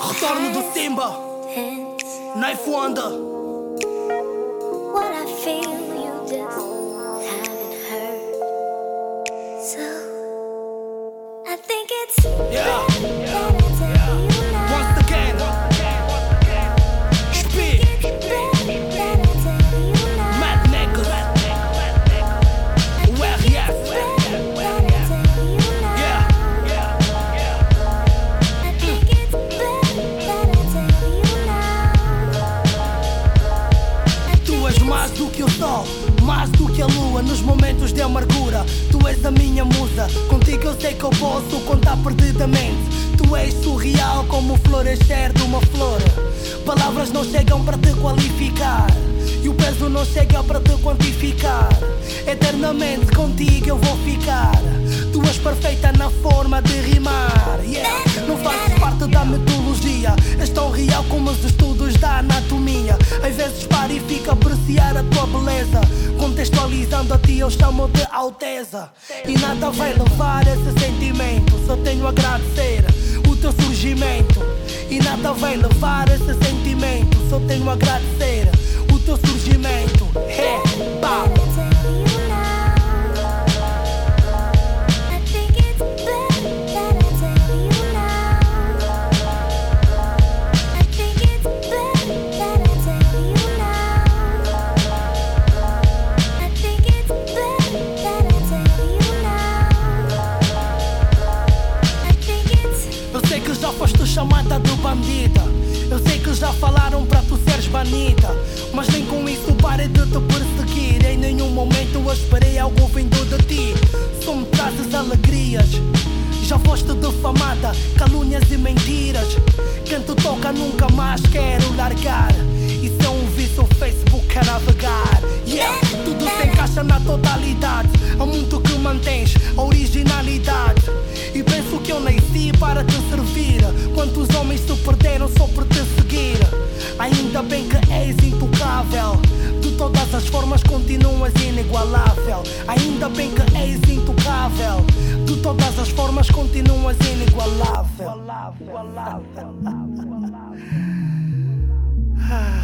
Retorno do Simba, Knife Wonder. What I feel you just haven't heard. So I think it's Yeah. Sol, mais do que a lua nos momentos de amargura. Tu és a minha musa, contigo eu sei que eu posso contar perdidamente. Tu és surreal como o florescer de uma flor. Palavras não chegam para te qualificar. E o peso não chega para te quantificar. Eternamente contigo eu vou ficar. Tu és perfeita na forma de rimar. Yeah. Vezes para e fica a apreciar a tua beleza. Contextualizando a ti, eu chamo de Alteza. E nada vai levar esse sentimento. Só tenho a agradecer o teu surgimento. E nada vai levar esse sentimento. Só tenho a agradecer bandida. Eu sei que já falaram para tu seres banida. Mas nem com isso pare de te perseguir. Em nenhum momento eu esperei algo vindo de ti. Só me trazes alegrias. Já foste defamada, calúnias e mentiras. Quem te toca nunca mais quero largar. Isso é um vício, o Facebook a navegar. Yeah, tudo se encaixa na totalidade. para te servir. Quantos homens se perderam só por te seguir? Ainda bem que és intocável. De todas as formas continuas inigualável. Ainda bem que és intocável. De todas as formas continuas inigualável. Ah.